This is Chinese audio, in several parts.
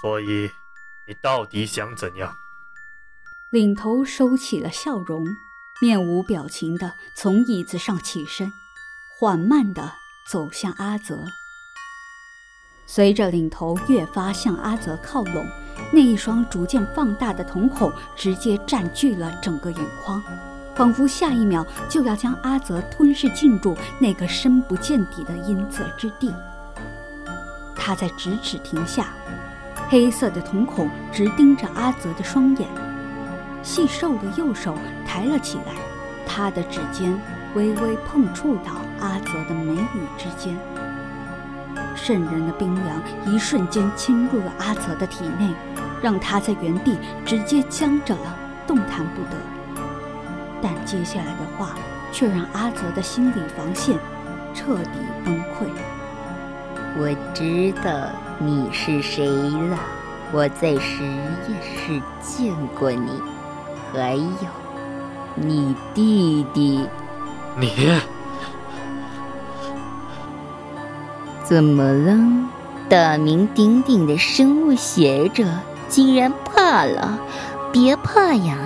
所以，你到底想怎样？领头收起了笑容，面无表情的从椅子上起身，缓慢的走向阿泽。随着领头越发向阿泽靠拢，那一双逐渐放大的瞳孔直接占据了整个眼眶，仿佛下一秒就要将阿泽吞噬进入那个深不见底的阴泽之地。他在咫尺停下，黑色的瞳孔直盯着阿泽的双眼，细瘦的右手抬了起来，他的指尖微微碰触到阿泽的眉宇之间。渗人的冰凉一瞬间侵入了阿泽的体内，让他在原地直接僵着了，动弹不得。但接下来的话却让阿泽的心理防线彻底崩溃。我知道你是谁了，我在实验室见过你，还有你弟弟。你。怎么了？大名鼎鼎的生物学者竟然怕了？别怕呀，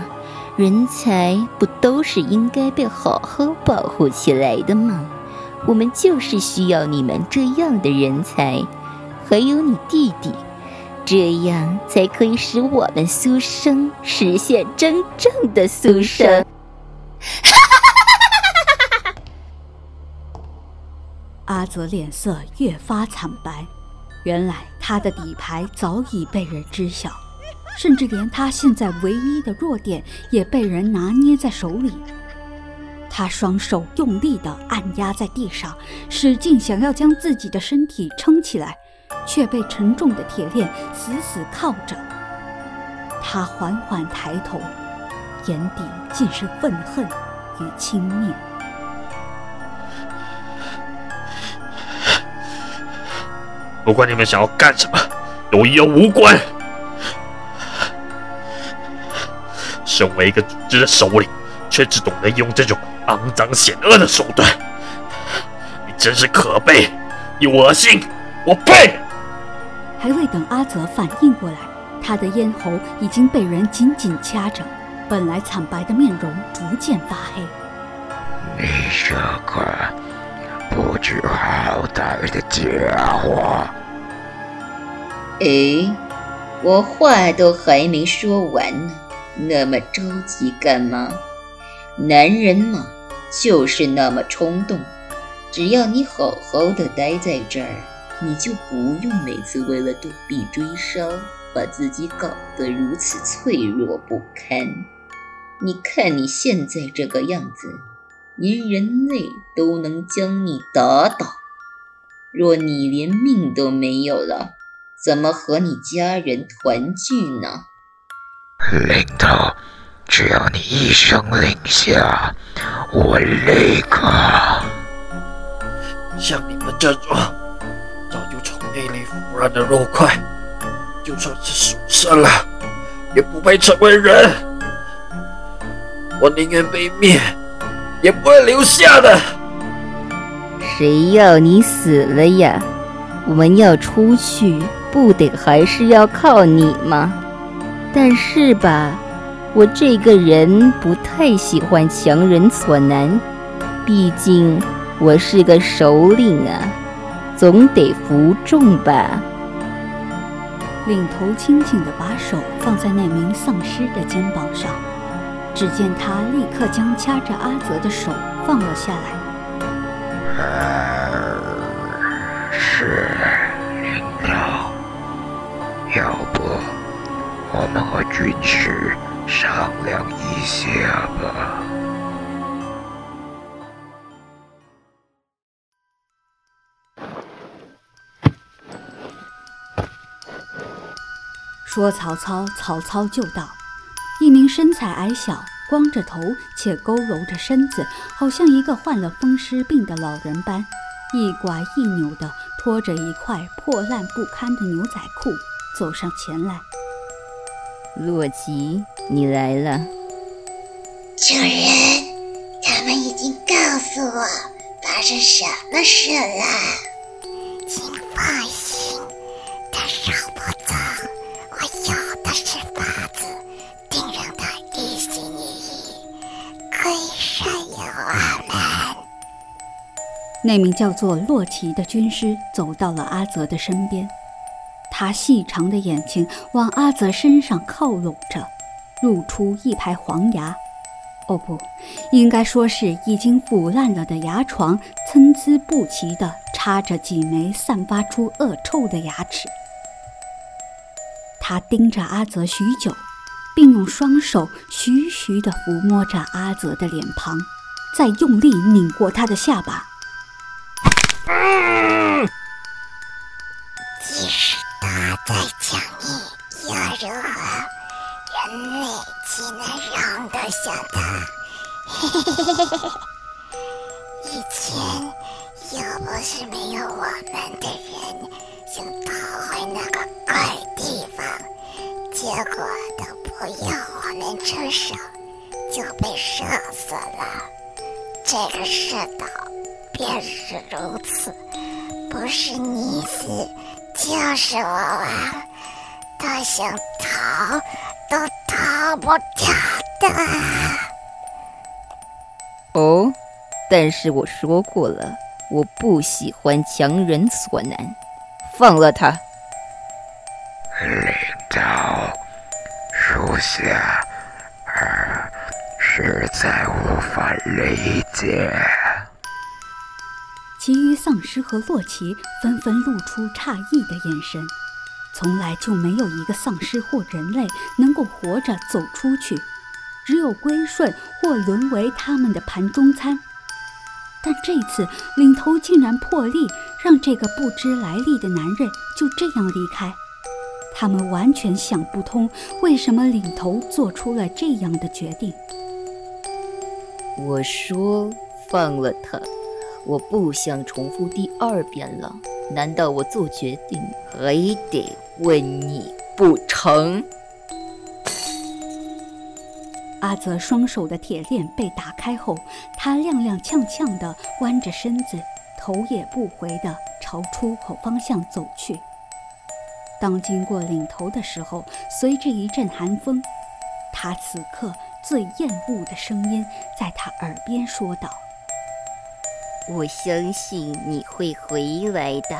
人才不都是应该被好好保护起来的吗？我们就是需要你们这样的人才，还有你弟弟，这样才可以使我们苏生实现真正的苏生。阿泽脸色越发惨白，原来他的底牌早已被人知晓，甚至连他现在唯一的弱点也被人拿捏在手里。他双手用力地按压在地上，使劲想要将自己的身体撑起来，却被沉重的铁链死死铐着。他缓缓抬头，眼底尽是愤恨与轻蔑。不管你们想要干什么，都与我无关。身为一个组织的首领，却只懂得用这种肮脏险恶的手段，你真是可悲，你恶心，我呸！还未等阿泽反应过来，他的咽喉已经被人紧紧掐着，本来惨白的面容逐渐发黑。你这个……不知好歹的家伙！哎，我话都还没说完呢，那么着急干嘛？男人嘛，就是那么冲动。只要你好好的待在这儿，你就不用每次为了躲避追杀，把自己搞得如此脆弱不堪。你看你现在这个样子。连人类都能将你打倒，若你连命都没有了，怎么和你家人团聚呢？领头，只要你一声令下，我立刻……像你们这种早就从内里腐烂的肉块，就算是属生了，也不配成为人。我宁愿被灭。也不会留下的。谁要你死了呀？我们要出去，不得还是要靠你吗？但是吧，我这个人不太喜欢强人所难，毕竟我是个首领啊，总得服众吧。领头轻轻地把手放在那名丧尸的肩膀上。只见他立刻将掐着阿泽的手放了下来。是领导，要不我们和军师商量一下吧？说曹操，曹操就到。一名身材矮小、光着头且佝偻着身子，好像一个患了风湿病的老人般，一拐一扭地拖着一块破烂不堪的牛仔裤走上前来。洛基，你来了。主人，他们已经告诉我发生什么事了。请放心，他绕不走，我有的是法子，定让他一心一意归顺于我们。那名叫做洛奇的军师走到了阿泽的身边。他细长的眼睛往阿泽身上靠拢着，露出一排黄牙。哦不，应该说是已经腐烂了的牙床，参差不齐地插着几枚散发出恶臭的牙齿。他盯着阿泽许久，并用双手徐徐地抚摸着阿泽的脸庞，再用力拧过他的下巴。再强硬，又如何？人类岂能容得下他？以前要不是没有我们的人想逃回那个怪地方，结果都不要我们出手，就被射死了。这个世道便是如此，不是你死，就是我亡。他想逃，都逃不掉的。哦，但是我说过了，我不喜欢强人所难，放了他。领导，属下儿实在无法理解。其余丧尸和洛奇纷纷露出诧异的眼神。从来就没有一个丧尸或人类能够活着走出去，只有归顺或沦为他们的盘中餐。但这次领头竟然破例让这个不知来历的男人就这样离开，他们完全想不通为什么领头做出了这样的决定。我说放了他，我不想重复第二遍了。难道我做决定还得问你不成？阿泽双手的铁链被打开后，他踉踉跄跄地弯着身子，头也不回地朝出口方向走去。当经过领头的时候，随着一阵寒风，他此刻最厌恶的声音在他耳边说道。我相信你会回来的，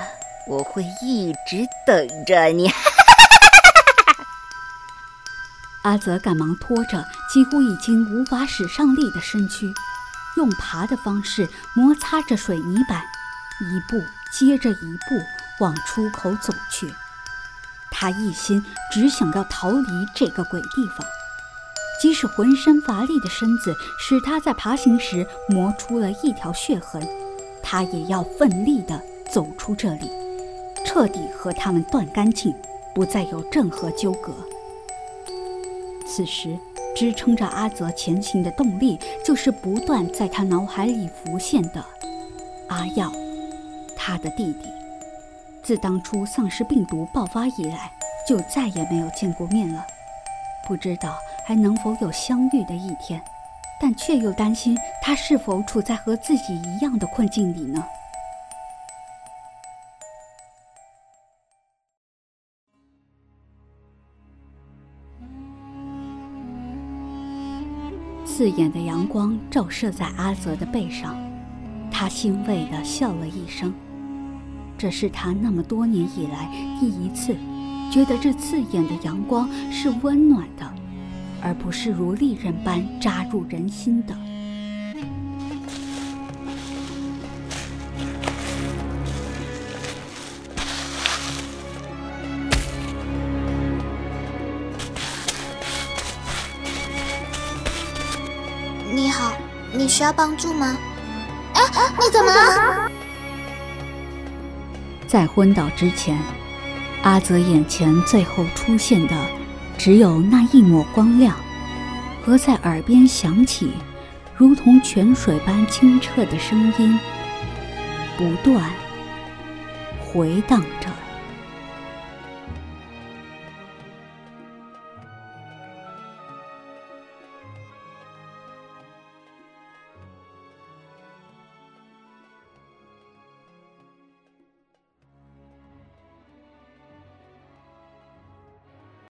我会一直等着你。阿泽赶忙拖着几乎已经无法使上力的身躯，用爬的方式摩擦着水泥板，一步接着一步往出口走去。他一心只想要逃离这个鬼地方，即使浑身乏力的身子使他在爬行时磨出了一条血痕。他也要奋力地走出这里，彻底和他们断干净，不再有任何纠葛。此时，支撑着阿泽前行的动力，就是不断在他脑海里浮现的阿耀，他的弟弟。自当初丧尸病毒爆发以来，就再也没有见过面了，不知道还能否有相遇的一天。但却又担心他是否处在和自己一样的困境里呢？刺眼的阳光照射在阿泽的背上，他欣慰地笑了一声。这是他那么多年以来第一次觉得这刺眼的阳光是温暖的。而不是如利刃般扎入人心的。你好，你需要帮助吗？哎，你怎么了？在昏倒之前，阿泽眼前最后出现的。只有那一抹光亮，和在耳边响起，如同泉水般清澈的声音，不断回荡着。